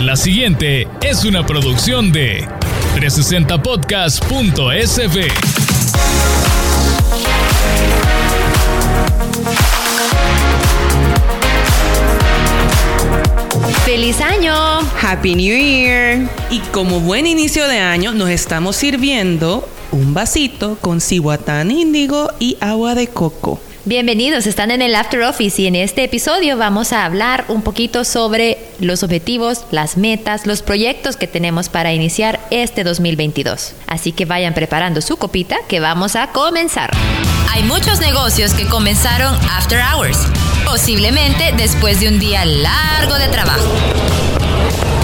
La siguiente es una producción de 360podcast.sv. ¡Feliz año! Happy New Year. Y como buen inicio de año, nos estamos sirviendo un vasito con cihuatán índigo y agua de coco. Bienvenidos, están en el After Office y en este episodio vamos a hablar un poquito sobre los objetivos, las metas, los proyectos que tenemos para iniciar este 2022. Así que vayan preparando su copita que vamos a comenzar. Hay muchos negocios que comenzaron After Hours, posiblemente después de un día largo de trabajo.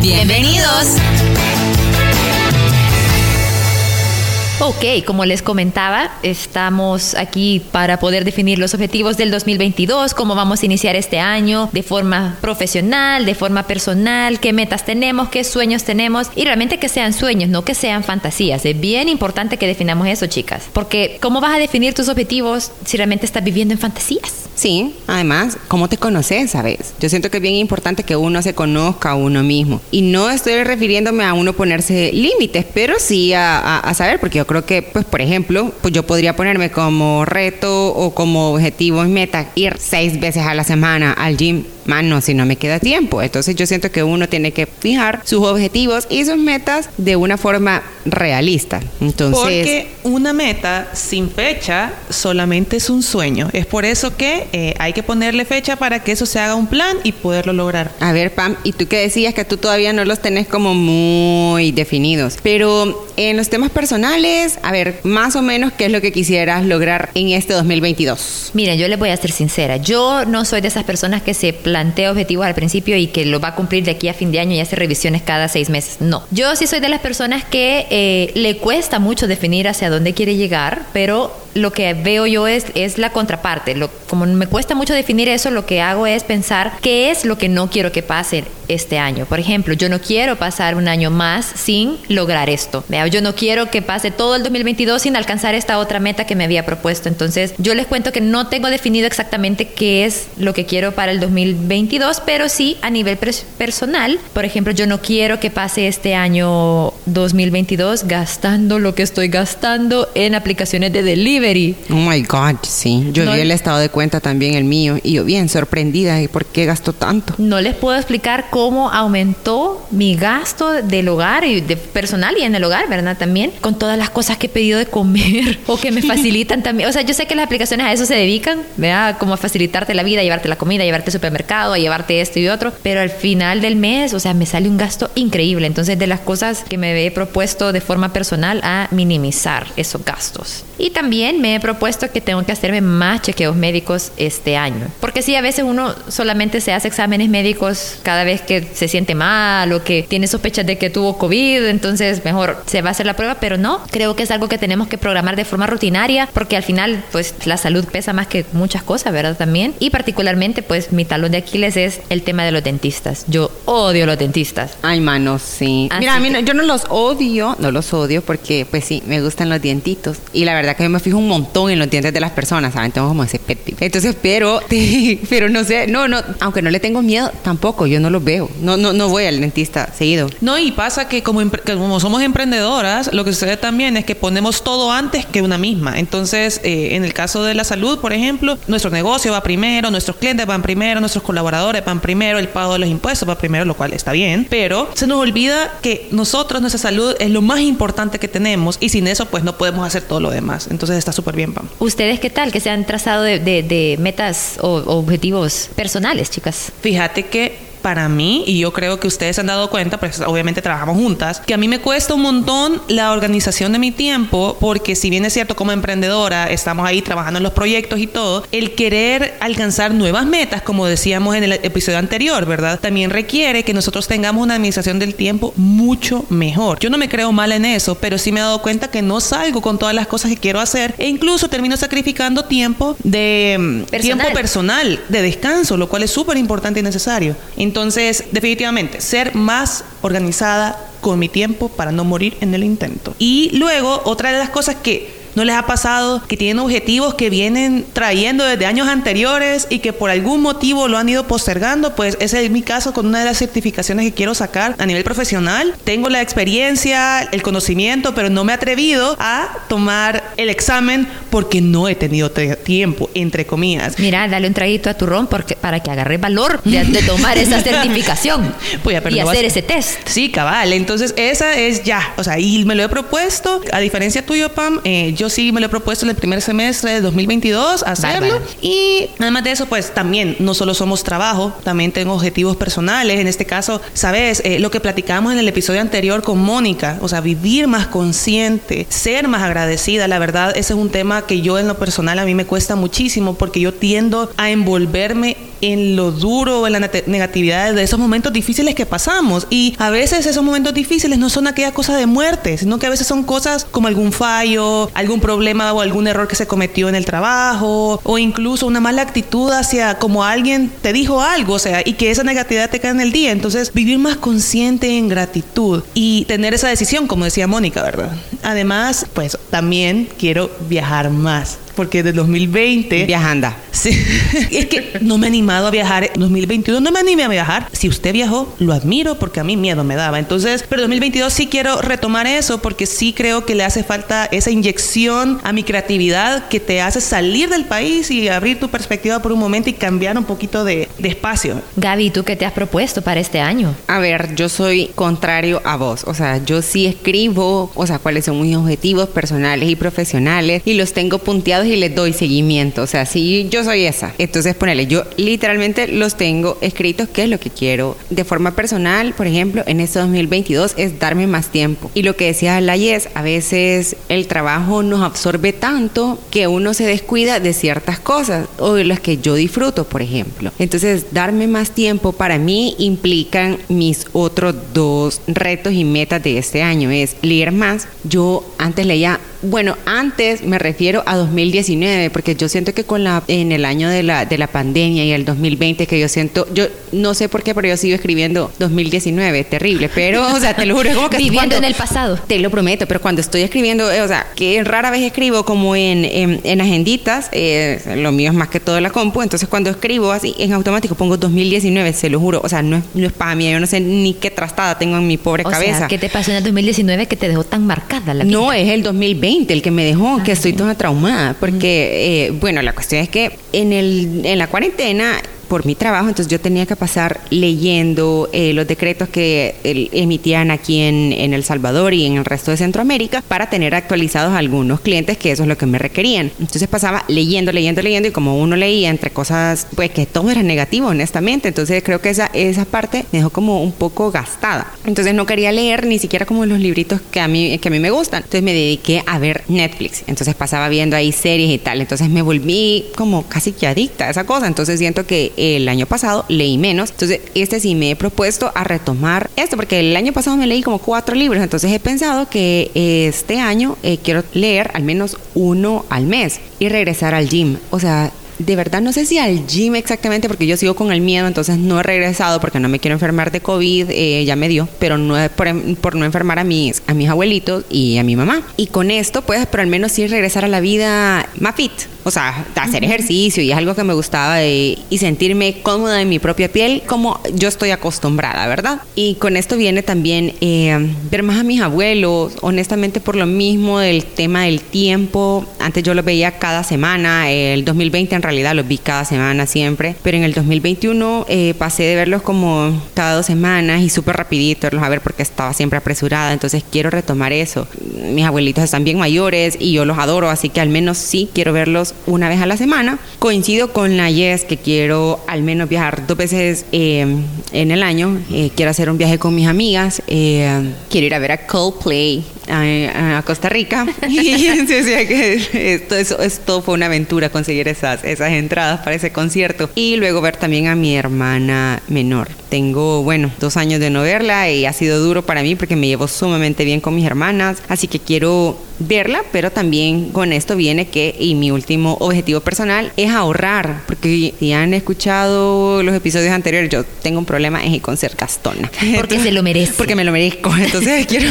Bienvenidos. Ok, como les comentaba, estamos aquí para poder definir los objetivos del 2022, cómo vamos a iniciar este año de forma profesional, de forma personal, qué metas tenemos, qué sueños tenemos y realmente que sean sueños, no que sean fantasías. Es bien importante que definamos eso, chicas, porque ¿cómo vas a definir tus objetivos si realmente estás viviendo en fantasías? Sí, además, ¿cómo te conoces, sabes? Yo siento que es bien importante que uno se conozca a uno mismo. Y no estoy refiriéndome a uno ponerse límites, pero sí a, a saber, porque yo creo que, pues, por ejemplo, pues yo podría ponerme como reto o como objetivo y meta ir seis veces a la semana al gym mano, si no me queda tiempo. Entonces yo siento que uno tiene que fijar sus objetivos y sus metas de una forma realista. Entonces, Porque una meta sin fecha solamente es un sueño. Es por eso que eh, hay que ponerle fecha para que eso se haga un plan y poderlo lograr. A ver, Pam, y tú que decías que tú todavía no los tenés como muy definidos, pero en los temas personales, a ver, más o menos, ¿qué es lo que quisieras lograr en este 2022? Miren, yo les voy a ser sincera, yo no soy de esas personas que se plantea objetivos al principio y que lo va a cumplir de aquí a fin de año y hace revisiones cada seis meses. No. Yo sí soy de las personas que eh, le cuesta mucho definir hacia dónde quiere llegar, pero lo que veo yo es, es la contraparte. Lo, como me cuesta mucho definir eso, lo que hago es pensar qué es lo que no quiero que pase este año. Por ejemplo, yo no quiero pasar un año más sin lograr esto. Yo no quiero que pase todo el 2022 sin alcanzar esta otra meta que me había propuesto. Entonces, yo les cuento que no tengo definido exactamente qué es lo que quiero para el 2022, pero sí a nivel personal. Por ejemplo, yo no quiero que pase este año 2022 gastando lo que estoy gastando en aplicaciones de delivery. Oh my God, sí. Yo vi el estado de cuenta también, el mío, y yo bien sorprendida. ¿Y por qué gasto tanto? No les puedo explicar cómo aumentó mi gasto del hogar y de personal y en el hogar, ¿verdad? También con todas las cosas que he pedido de comer o que me facilitan también. O sea, yo sé que las aplicaciones a eso se dedican, ¿verdad? Como a facilitarte la vida, llevarte la comida, llevarte al supermercado, a llevarte esto y otro, pero al final del mes, o sea, me sale un gasto increíble. Entonces, de las cosas que me he propuesto de forma personal a minimizar esos gastos. Y también me he propuesto que tengo que hacerme más chequeos médicos este año. Porque sí, a veces uno solamente se hace exámenes médicos cada vez que se siente mal o que tiene sospechas de que tuvo COVID, entonces mejor se va a hacer la prueba, pero no, creo que es algo que tenemos que programar de forma rutinaria porque al final pues la salud pesa más que muchas cosas, ¿verdad? También. Y particularmente pues mi talón de Aquiles es el tema de los dentistas. Yo odio los dentistas. Ay, mano, sí. Mira, a mí yo no los odio, no los odio porque pues sí, me gustan los dientitos. Y la verdad que yo me fijo un montón en los dientes de las personas, ¿saben? Tengo como ese pet Entonces, pero, pero no sé, no, no, aunque no le tengo miedo, tampoco, yo no los veo. No, no, no voy al dentista seguido. No, y pasa que como, como somos emprendedoras, lo que sucede también es que ponemos todo antes que una misma. Entonces, eh, en el caso de la salud, por ejemplo, nuestro negocio va primero, nuestros clientes van primero, nuestros colaboradores van primero, el pago de los impuestos va primero, lo cual está bien, pero se nos olvida que nosotros, nuestra salud es lo más importante que tenemos y sin eso pues no podemos hacer todo lo demás. Entonces está súper bien, Pam. ¿Ustedes qué tal? que se han trazado de, de, de metas o, o objetivos personales, chicas? Fíjate que para mí, y yo creo que ustedes se han dado cuenta, pues obviamente trabajamos juntas, que a mí me cuesta un montón la organización de mi tiempo, porque si bien es cierto como emprendedora, estamos ahí trabajando en los proyectos y todo, el querer alcanzar nuevas metas, como decíamos en el episodio anterior, ¿verdad? También requiere que nosotros tengamos una administración del tiempo mucho mejor. Yo no me creo mal en eso, pero sí me he dado cuenta que no salgo con todas las cosas que quiero hacer e incluso termino sacrificando tiempo de mm, tiempo personal, de descanso, lo cual es súper importante y necesario. Entonces, definitivamente, ser más organizada con mi tiempo para no morir en el intento. Y luego, otra de las cosas que ¿No les ha pasado que tienen objetivos que vienen trayendo desde años anteriores y que por algún motivo lo han ido postergando? Pues ese es mi caso con una de las certificaciones que quiero sacar a nivel profesional. Tengo la experiencia, el conocimiento, pero no me he atrevido a tomar el examen porque no he tenido tiempo, entre comillas. Mira, dale un traguito a tu ron porque, para que agarre valor de, tomar esa certificación pues y hacer ese test. Sí, cabal. Entonces, esa es ya. O sea, y me lo he propuesto. A diferencia tuyo, Pam, eh, yo yo sí me lo he propuesto en el primer semestre de 2022 hacerlo. Y además de eso, pues también no solo somos trabajo, también tengo objetivos personales. En este caso, sabes, eh, lo que platicamos en el episodio anterior con Mónica, o sea, vivir más consciente, ser más agradecida. La verdad, ese es un tema que yo en lo personal a mí me cuesta muchísimo porque yo tiendo a envolverme en lo duro, en la negatividad de esos momentos difíciles que pasamos. Y a veces esos momentos difíciles no son aquella cosa de muerte, sino que a veces son cosas como algún fallo, algún problema o algún error que se cometió en el trabajo, o incluso una mala actitud hacia como alguien te dijo algo, o sea, y que esa negatividad te cae en el día. Entonces, vivir más consciente en gratitud y tener esa decisión, como decía Mónica, ¿verdad? Además, pues también quiero viajar más porque de 2020... Viajando. Sí. es que no me he animado a viajar. En 2021 no me animé a viajar. Si usted viajó, lo admiro porque a mí miedo me daba. Entonces, pero 2022 sí quiero retomar eso porque sí creo que le hace falta esa inyección a mi creatividad que te hace salir del país y abrir tu perspectiva por un momento y cambiar un poquito de, de espacio. Gaby, ¿tú qué te has propuesto para este año? A ver, yo soy contrario a vos. O sea, yo sí escribo, o sea, cuáles son mis objetivos personales y profesionales y los tengo punteados y les doy seguimiento. O sea, si yo soy esa. Entonces, ponele, yo literalmente los tengo escritos, qué es lo que quiero. De forma personal, por ejemplo, en este 2022 es darme más tiempo. Y lo que decía Layes, a veces el trabajo nos absorbe tanto que uno se descuida de ciertas cosas o de las que yo disfruto, por ejemplo. Entonces, darme más tiempo para mí implican mis otros dos retos y metas de este año. Es leer más. Yo antes leía bueno, antes me refiero a 2019, porque yo siento que con la en el año de la, de la pandemia y el 2020, que yo siento, yo no sé por qué, pero yo sigo escribiendo 2019, terrible, pero, o sea, te lo juro, como que viviendo en el pasado. Te lo prometo, pero cuando estoy escribiendo, eh, o sea, que rara vez escribo como en, en, agenditas, eh, lo mío es más que todo la compu, entonces cuando escribo así en automático pongo 2019, se lo juro, o sea, no es, no es para mí, yo no sé ni qué trastada tengo en mi pobre cabeza. Sea, ¿Qué te pasó en el 2019 que te dejó tan marcada la No, es el 2020 el que me dejó, que estoy toda traumada, porque, eh, bueno, la cuestión es que en, el, en la cuarentena por mi trabajo, entonces yo tenía que pasar leyendo eh, los decretos que emitían aquí en, en, El Salvador y en el resto de Centroamérica para tener actualizados algunos clientes que eso es lo que me requerían. Entonces pasaba leyendo, leyendo, leyendo y como uno leía entre cosas, pues que todo era negativo, honestamente. Entonces creo que esa, esa parte me dejó como un poco gastada. Entonces no quería leer ni siquiera como los libritos que a mí, que a mí me gustan. Entonces me dediqué a ver Netflix. Entonces pasaba viendo ahí series y tal. Entonces me volví como casi que adicta a esa cosa. Entonces siento que el año pasado leí menos. Entonces, este sí me he propuesto a retomar esto, porque el año pasado me leí como cuatro libros. Entonces, he pensado que este año eh, quiero leer al menos uno al mes y regresar al gym. O sea, de verdad no sé si al gym exactamente porque yo sigo con el miedo, entonces no he regresado porque no me quiero enfermar de COVID, eh, ya me dio, pero no es por, por, no enfermar a mis, a mis abuelitos y a mi mamá. Y con esto, pues, pero al menos sí regresar a la vida más fit, o sea, hacer ejercicio y es algo que me gustaba y sentirme cómoda en mi propia piel como yo estoy acostumbrada, ¿verdad? Y con esto viene también eh, ver más a mis abuelos, honestamente por lo mismo del tema del tiempo, antes yo los veía cada semana, el 2020 en realidad los vi cada semana siempre, pero en el 2021 eh, pasé de verlos como cada dos semanas y súper rapidito verlos a ver porque estaba siempre apresurada, entonces quiero retomar eso. Mis abuelitos están bien mayores y yo los adoro, así que al menos sí quiero verlos una vez a la semana. Coincido con la Yes que quiero al menos viajar dos veces eh, en el año. Eh, quiero hacer un viaje con mis amigas. eh, quiero ir a ver a Coldplay a, a Costa Rica. y o sea que esto, eso- esto fue una aventura conseguir esas, esas entradas para ese concierto. Y luego ver también a mi hermana menor. Tengo, bueno, dos años de no verla y ha sido duro para mí porque me llevo sumamente bien con mis hermanas. Así que quiero verla, pero también con esto viene que, y mi último objetivo personal es ahorrar. Porque si han escuchado los episodios anteriores, yo tengo un problema es con ser gastona. Porque se lo merece. Porque me lo merezco. Entonces quiero,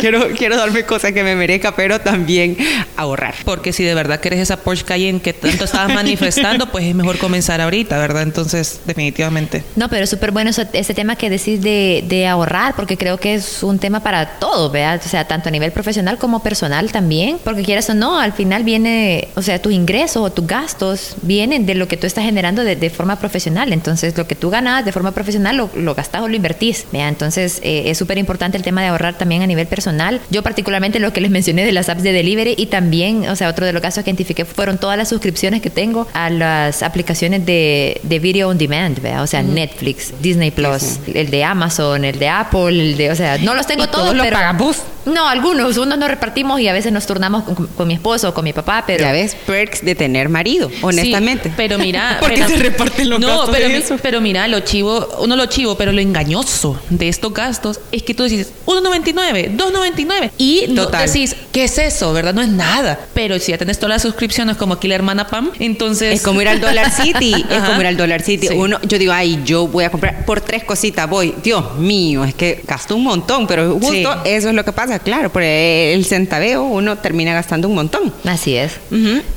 quiero, quiero darme cosas que me merezca, pero también ahorrar. Porque si de verdad quieres esa Porsche Cayenne que tanto estabas manifestando, pues es mejor comenzar ahorita, ¿verdad? Entonces, definitivamente. No, pero es súper bueno eso- ese tema que decís de, de ahorrar, porque creo que es un tema para todos, ¿verdad? O sea, tanto a nivel profesional como personal también, porque quieras o no, al final viene, o sea, tus ingresos o tus gastos vienen de lo que tú estás generando de, de forma profesional. Entonces, lo que tú ganas de forma profesional lo, lo gastas o lo invertís, ¿verdad? Entonces, eh, es súper importante el tema de ahorrar también a nivel personal. Yo particularmente lo que les mencioné de las apps de delivery y también, o sea, otro de los casos que identifiqué fueron todas las suscripciones que tengo a las aplicaciones de, de video on demand, ¿verdad? O sea, Netflix, Disney Plus, el de Amazon, el de Apple, el de, o sea, no los tengo ¿Y todos, todos los pero? No, algunos, unos nos repartimos y a veces nos turnamos con, con mi esposo o con mi papá, pero ya ves, perks de tener marido, honestamente. Sí, pero mira. Porque pero- se reparten los no, gastos pero, de eso. pero mira, lo chivo, uno lo chivo, pero lo engañoso de estos gastos es que tú decís 1.99, 2.99 y no decís, ¿qué es eso? ¿Verdad? No es nada. Pero si ya tenés todas las suscripciones como aquí la hermana Pam, entonces. Es como ir al Dollar City, es Ajá. como ir al Dollar City. Sí. Uno, yo digo, ay, yo voy a comprar por tres cositas, voy. Dios mío, es que gasto un montón, pero justo Sí. eso es lo que pasa, claro, por el centaveo uno termina gastando un montón. así es.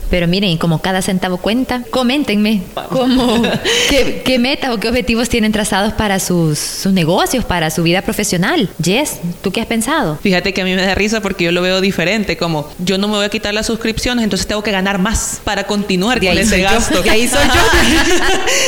Pero miren, y como cada centavo cuenta, coméntenme cómo, qué, qué metas o qué objetivos tienen trazados para sus, sus negocios, para su vida profesional. Jess, ¿tú qué has pensado? Fíjate que a mí me da risa porque yo lo veo diferente, como yo no me voy a quitar las suscripciones, entonces tengo que ganar más para continuar De con ese gasto. de ahí soy yo.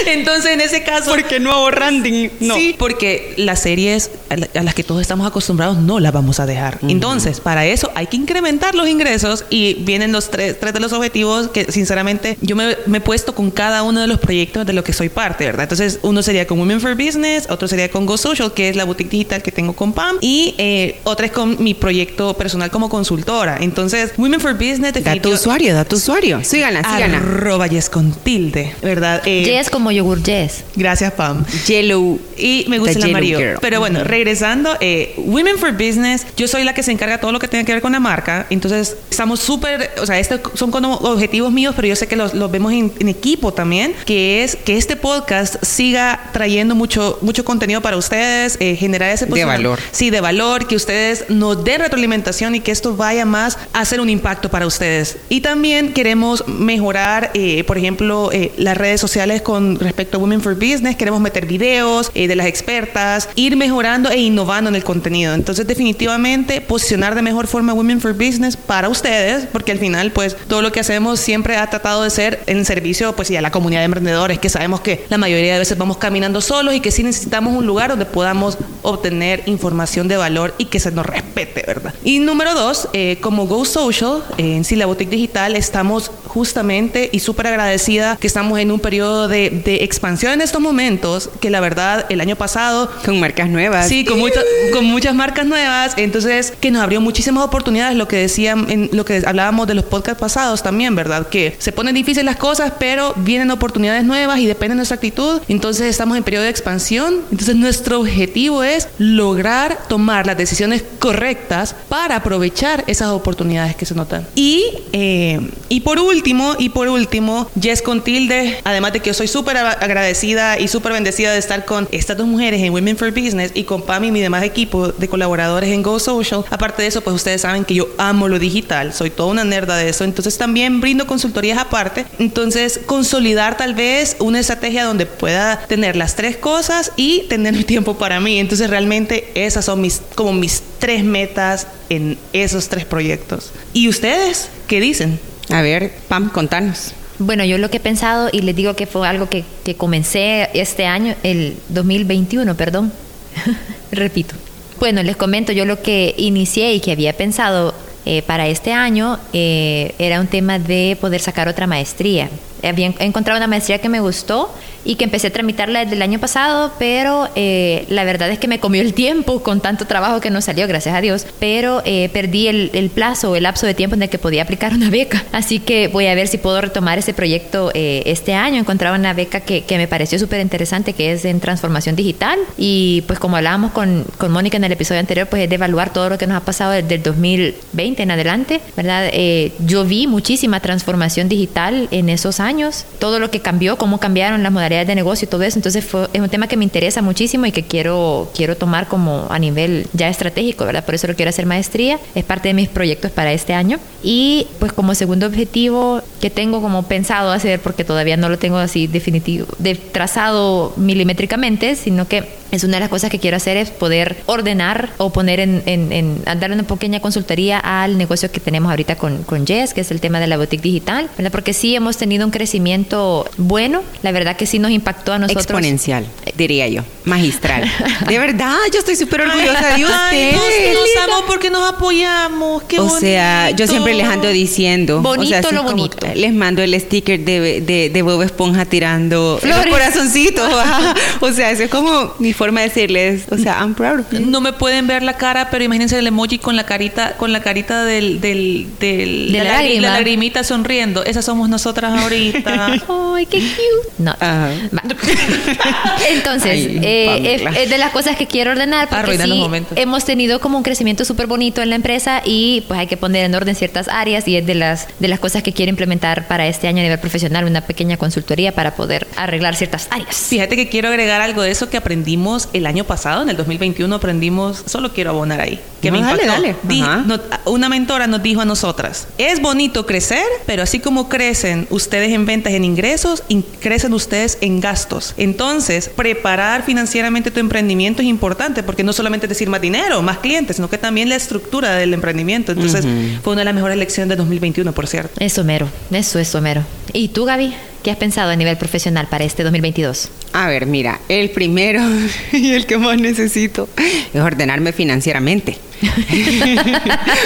entonces, en ese caso, Porque no ahorrando. No. Sí, porque las series a las que todos estamos acostumbrados no las vamos a dejar. Entonces, para eso hay que incrementar los ingresos y vienen los tres, tres de los objetivos que sinceramente yo me, me he puesto con cada uno de los proyectos de los que soy parte, ¿verdad? Entonces, uno sería con Women for Business, otro sería con Go Social, que es la boutique digital que tengo con Pam, y eh, otra es con mi proyecto personal como consultora. Entonces, Women for Business, Da tu usuario, da tu usuario. Síganla, síganla. Arroba yes con tilde, ¿verdad? Eh, Jess como yogur Jess. Gracias, Pam. Yellow. Y me gusta el amarillo. Girl. Pero bueno, regresando, eh, Women for Business, yo soy la que se encarga de todo lo que tenga que ver con la marca. Entonces, estamos súper, o sea, estos son como objetivos míos, pero yo sé que los, los vemos en, en equipo también, que es que este podcast siga trayendo mucho, mucho contenido para ustedes, eh, generar ese De valor. Sí, de valor, que ustedes nos den retroalimentación y que esto vaya más a hacer un impacto para ustedes. Y también queremos mejorar, eh, por ejemplo, eh, las redes sociales con respecto a Women for Business. Queremos meter videos eh, de las expertas, ir mejorando e innovando en el contenido. Entonces, definitivamente, posicionar de mejor forma Women for Business para ustedes, porque al final, pues, todo lo que hacemos siempre ha tratado de ser en servicio, pues, y a la comunidad de emprendedores, que sabemos que la mayoría de veces vamos caminando solos y que sí necesitamos un lugar donde podamos obtener información de valor y que se nos respete, ¿verdad? Y número dos, eh, como Go Social, en sí la boutique digital, estamos justamente y súper agradecida que estamos en un periodo de, de expansión en estos momentos, que la verdad el año pasado Con marcas nuevas. Sí, con, muchas- con muchas marcas nuevas. Entonces, que nos abrió muchísimas oportunidades, lo que decían, en lo que hablábamos de los podcasts pasados también, ¿verdad? Que se ponen difíciles las cosas, pero vienen oportunidades nuevas y depende de nuestra actitud. Entonces, estamos en periodo de expansión. Entonces, nuestro objetivo es lograr tomar las decisiones correctas para aprovechar esas oportunidades que se notan. Y, eh, y por último, y por último, Jess con tilde, además de que yo soy súper ag- agradecida y súper bendecida de estar con estas dos mujeres en Women for Business y con Pam y mi demás equipo de colaboradores en Go Social. Aparte de eso, pues ustedes saben que yo amo lo digital, soy toda una nerda de eso, entonces también brindo consultorías aparte. Entonces, consolidar tal vez una estrategia donde pueda tener las tres cosas y tener mi tiempo para mí. Entonces, realmente esas son mis como mis tres metas en esos tres proyectos. ¿Y ustedes qué dicen? A ver, Pam, contanos. Bueno, yo lo que he pensado, y les digo que fue algo que, que comencé este año, el 2021, perdón. Repito. Bueno, les comento, yo lo que inicié y que había pensado eh, para este año eh, era un tema de poder sacar otra maestría. Había encontrado una maestría que me gustó y que empecé a tramitarla desde el año pasado, pero eh, la verdad es que me comió el tiempo con tanto trabajo que no salió, gracias a Dios, pero eh, perdí el, el, plazo el lapso de tiempo en el que podía aplicar una beca. Así que voy a ver si puedo retomar ese proyecto eh, este año. Encontraba una beca que, que me pareció súper interesante, que es en transformación digital. Y pues como hablábamos con, con Mónica en el episodio anterior, pues es de evaluar todo lo que nos ha pasado desde el 2020 en adelante, ¿verdad? yo vi muchísima transformación digital en esos años, todo lo que cambió, cómo cambiaron las modalidades de negocio y todo eso. Entonces fue, es un tema que me interesa muchísimo y que quiero, quiero tomar como a nivel ya estratégico, ¿verdad? Por eso lo quiero hacer maestría. Es parte de mis proyectos para este año. Y pues como segundo objetivo que tengo como pensado hacer, porque todavía no lo tengo así definitivo, de trazado milimétricamente, sino que es una de las cosas que quiero hacer es poder ordenar o poner en, en, en dar una pequeña consultoría al negocio que tenemos ahorita con, con Jess, que es el tema de la boutique digital, ¿verdad? Porque sí hemos tenido un crecimiento bueno, la verdad que sí nos impactó a nosotros. Exponencial, diría yo, magistral. de verdad, yo estoy súper orgullosa de ustedes. Ay, nos, nos amo porque nos apoyamos, qué O bonito. sea, yo siempre les ando diciendo. Bonito o sea, así lo como bonito. Les mando el sticker de, de, de Bob Esponja tirando los Flores. corazoncitos. ajá. o sea, eso es como mi forma de decirles, o sea, I'm proud of you. No me pueden ver la cara, pero imagínense el emoji con la carita, con la carita del, del, del De la, lágrima. la lagrimita sonriendo. Esas somos nosotras ahorita. Ay, qué cute. No. Ajá. Va. Entonces, Ay, eh, es, es de las cosas que quiero ordenar porque los sí, momentos. hemos tenido como un crecimiento súper bonito en la empresa y pues hay que poner en orden ciertas áreas y es de las, de las cosas que quiero implementar para este año a nivel profesional, una pequeña consultoría para poder arreglar ciertas áreas. Fíjate que quiero agregar algo de eso que aprendimos el año pasado, en el 2021 aprendimos, solo quiero abonar ahí, que No, me dale, impactó. dale. Di- no- una mentora nos dijo a nosotras, es bonito crecer, pero así como crecen ustedes en ventas, en ingresos, in- crecen ustedes en gastos. Entonces, preparar financieramente tu emprendimiento es importante, porque no solamente es decir más dinero, más clientes, sino que también la estructura del emprendimiento. Entonces, fue una de las mejores lecciones de 2021, por cierto. Eso mero, eso es mero. ¿Y tú, Gaby? ¿Qué has pensado a nivel profesional para este 2022? A ver, mira, el primero y el que más necesito es ordenarme financieramente.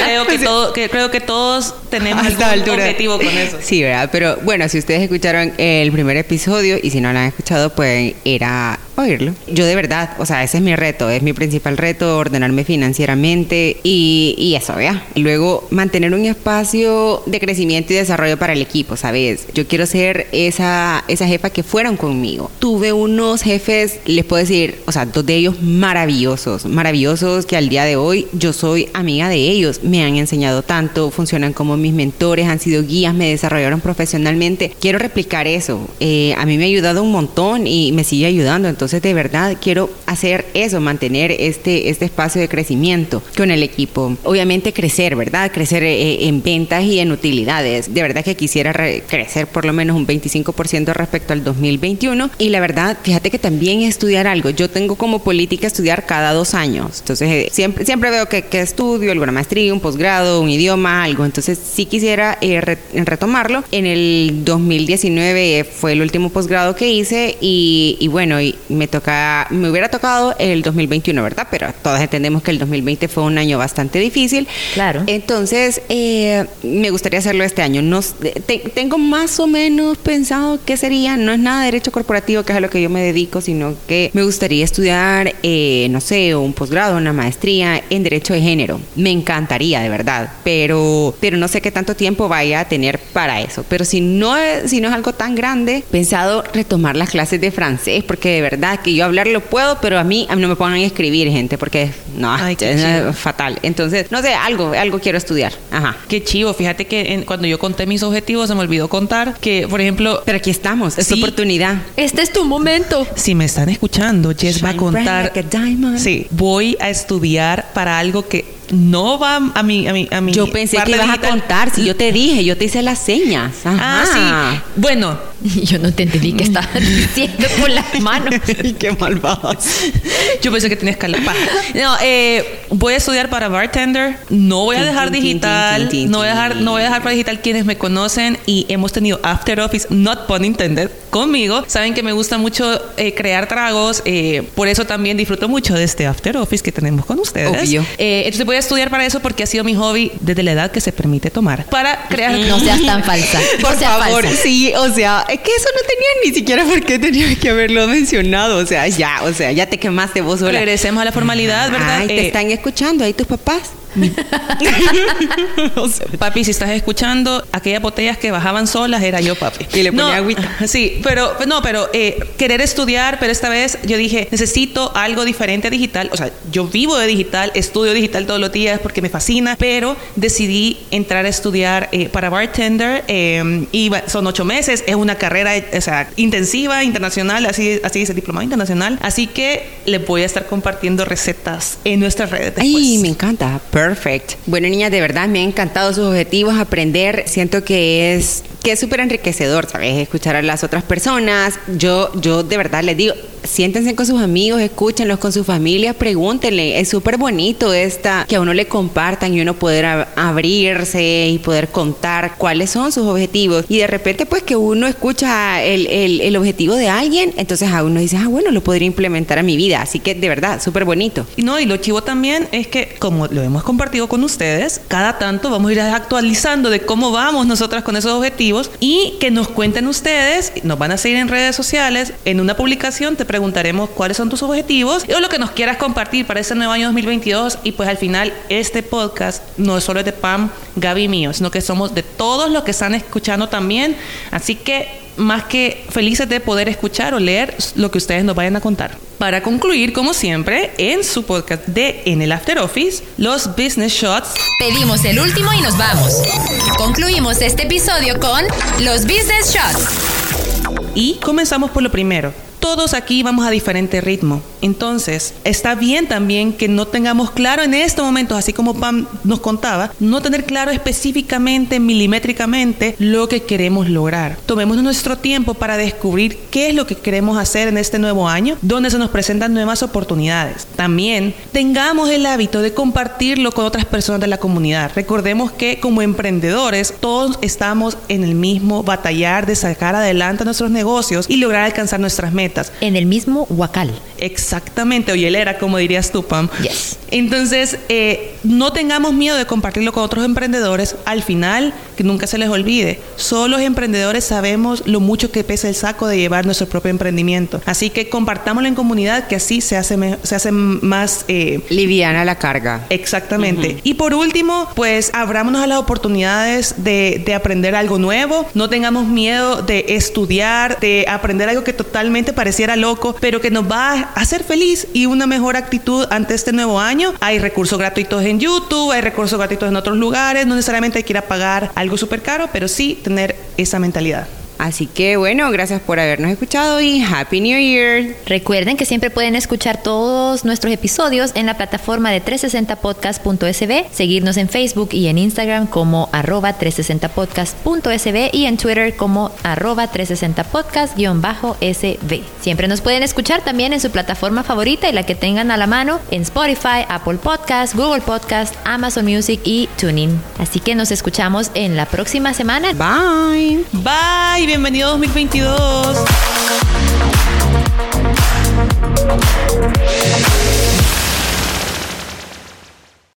creo, que todo- que- creo que todos tenemos altura. objetivo con eso. Sí, ¿verdad? Pero bueno, si ustedes escucharon el primer episodio y si no lo han escuchado, pueden ir a oírlo. Yo de verdad, o sea, ese es mi reto, es mi principal reto, ordenarme financieramente y, y eso, ¿vea? Luego mantener un espacio de crecimiento y desarrollo para el equipo, ¿sabes? Yo quiero ser esa, esa jefa que fueron conmigo. Tuve unos jefes, les puedo decir, o sea, dos de ellos maravillosos, maravillosos que al día de hoy yo soy amiga de ellos, me han enseñado tanto, funcionan como mis mentores, han sido guías, me desarrollaron profesionalmente. Quiero replicar eso. Eh, a mí me ha ayudado un montón y me sigue ayudando. Entonces, de verdad, quiero hacer eso, mantener este, este espacio de crecimiento con el equipo. Obviamente crecer, ¿verdad? Crecer eh, en ventas y en utilidades. De verdad que quisiera re- crecer por lo menos un 25% respecto al 2021. Y la verdad, fíjate que también estudiar algo. Yo tengo como política estudiar cada dos años. Entonces, eh, siempre, siempre veo que, que estudio alguna maestría, un posgrado, un idioma, algo. Entonces, sí quisiera eh, re- retomarlo. En el 2019 eh, fue el último posgrado que hice y, y bueno, y me toca, me hubiera tocado el 2021, ¿verdad? Pero todas entendemos que el 2020 fue un año bastante difícil. Claro. Entonces, eh, me gustaría hacerlo este año. No, te- tengo más o menos pensado qué sería. No es nada de derecho corporativo, que es a lo que yo me dedico, sino que me gustaría estudiar, eh, no sé, un posgrado, una maestría en derecho de género. Me encantaría, de verdad. Pero, pero no sé qué tanto tiempo vaya a tener para eso. Pero si no si no es algo tan grande, pensado retomar las clases de francés, porque de verdad que yo hablarlo puedo, pero a mí, a mí no me pongan a escribir, gente, porque no, Ay, es fatal. Entonces, no sé, algo, algo quiero estudiar. Ajá. Qué chivo, fíjate que en- cuando yo conté mis objetivos se me olvidó contar que, por ejemplo, Pero aquí estamos, es Sí. oportunidad. Este es tu momento. si me están escuchando, Jess va a Shine contar. like a. Sí, voy a estudiar para algo que no va a mi, a mi, a mi Yo pensé que ibas a digital. contar, si yo te dije, yo te hice las señas. Ah, Ajá. sí. Bueno, Yo no te entendí que estabas diciendo con las manos. Qué malvadas. yo pensé que tenías calapa. No, eh, voy a estudiar para bartender. No voy a dejar digital. No voy a dejar, no voy a dejar para digital quienes me conocen y hemos tenido after office, not pun intended, conmigo. Saben que me gusta mucho eh, crear tragos. eh, por eso también disfruto mucho de este after office que tenemos con ustedes. Obvio. Eh, entonces voy a estudiar para eso porque ha sido mi hobby desde la edad que se permite tomar. Para crear... No seas tan falsa. Por favor, falsa. sí, o sea, es que eso no tenía ni siquiera por qué tenía que haberlo mencionado, o sea, ya, o sea, ya te quemaste vos sola. Regresemos a la formalidad, ¿verdad? Ay, te Eh, están escuchando ahí tus papás. O sea, papi, si estás escuchando, aquellas botellas que bajaban solas era yo, papi. Y le ponía no, agüita. Sí, pero no, pero eh, querer estudiar, pero esta vez yo dije, necesito algo diferente a digital. O sea, yo vivo de digital, estudio digital todos los días porque me fascina, pero decidí entrar a estudiar eh, para bartender eh, y son ocho meses, es una carrera o sea, intensiva, internacional, así, así dice, diplomado internacional. Así que les voy a estar compartiendo recetas en nuestras redes. Después. Ay, me encanta. Perfect. Bueno, niñas, de verdad me han encantado sus objetivos, aprender. Siento que es que es súper enriquecedor, ¿sabes? Escuchar a las otras personas. Yo, yo de verdad les digo, siéntense con sus amigos, escúchenlos con sus familias, pregúntenle. Es súper bonito esta, que a uno le compartan y uno poder ab- abrirse y poder contar cuáles son sus objetivos. Y de repente, pues que uno escucha el, el- el objetivo de alguien, entonces a uno dice, ah, bueno, lo podría implementar a mi vida. Así que de verdad, súper bonito. No, y lo chivo también es que, como lo hemos compartido con ustedes, cada tanto vamos a ir actualizando de cómo vamos nosotras con esos objetivos y que nos cuenten ustedes, nos van a seguir en redes sociales, en una publicación te preguntaremos cuáles son tus objetivos o lo que nos quieras compartir para este nuevo año 2022 y pues al final este podcast no es solo es de Pam, Gaby y mío, sino que somos de todos los que están escuchando también, así que más que felices de poder escuchar o leer lo que ustedes nos vayan a contar. Para concluir, como siempre, en su podcast de En el After Office, los Business Shots. Pedimos el último y nos vamos. Concluimos este episodio con los Business Shots. Y comenzamos por lo primero. Todos aquí vamos a diferente ritmo. Entonces, está bien también que no tengamos claro en estos momentos, así como Pam nos contaba, no tener claro específicamente, milimétricamente, lo que queremos lograr. Tomemos nuestro tiempo para descubrir qué es lo que queremos hacer en este nuevo año, donde se nos presentan nuevas oportunidades. También tengamos el hábito de compartirlo con otras personas de la comunidad. Recordemos que como emprendedores, todos estamos en el mismo batallar de sacar adelante nuestros negocios y lograr alcanzar nuestras metas. En el mismo huacal. Exactamente, oyelera, como dirías tú, Pam. Yes. Entonces, eh, no tengamos miedo de compartirlo con otros emprendedores. Al final, que nunca se les olvide, solo los emprendedores sabemos lo mucho que pesa el saco de llevar nuestro propio emprendimiento. Así que compartámoslo en comunidad, que así se hace, se hace más... eh, Liviana la carga. Exactamente. Y por último, pues abrámonos a las oportunidades de, de aprender algo nuevo. No tengamos miedo de estudiar, de aprender algo que totalmente pareciera loco, pero que nos va a hacer feliz y una mejor actitud ante este nuevo año. Hay recursos gratuitos en YouTube, hay recursos gratuitos en otros lugares. No necesariamente hay que ir a pagar algo súper caro, pero sí tener esa mentalidad. Así que bueno, gracias por habernos escuchado y Happy New Year. Recuerden que siempre pueden escuchar todos nuestros episodios en la plataforma de 360podcast.sb, seguirnos en Facebook y en Instagram como arroba 360podcast.sb y en Twitter como arroba 360podcast-sb. Siempre nos pueden escuchar también en su plataforma favorita y la que tengan a la mano en Spotify, Apple Podcast, Google Podcast, Amazon Music y TuneIn. Así que nos escuchamos en la próxima semana. Bye. Bye, y bienvenido a 2022.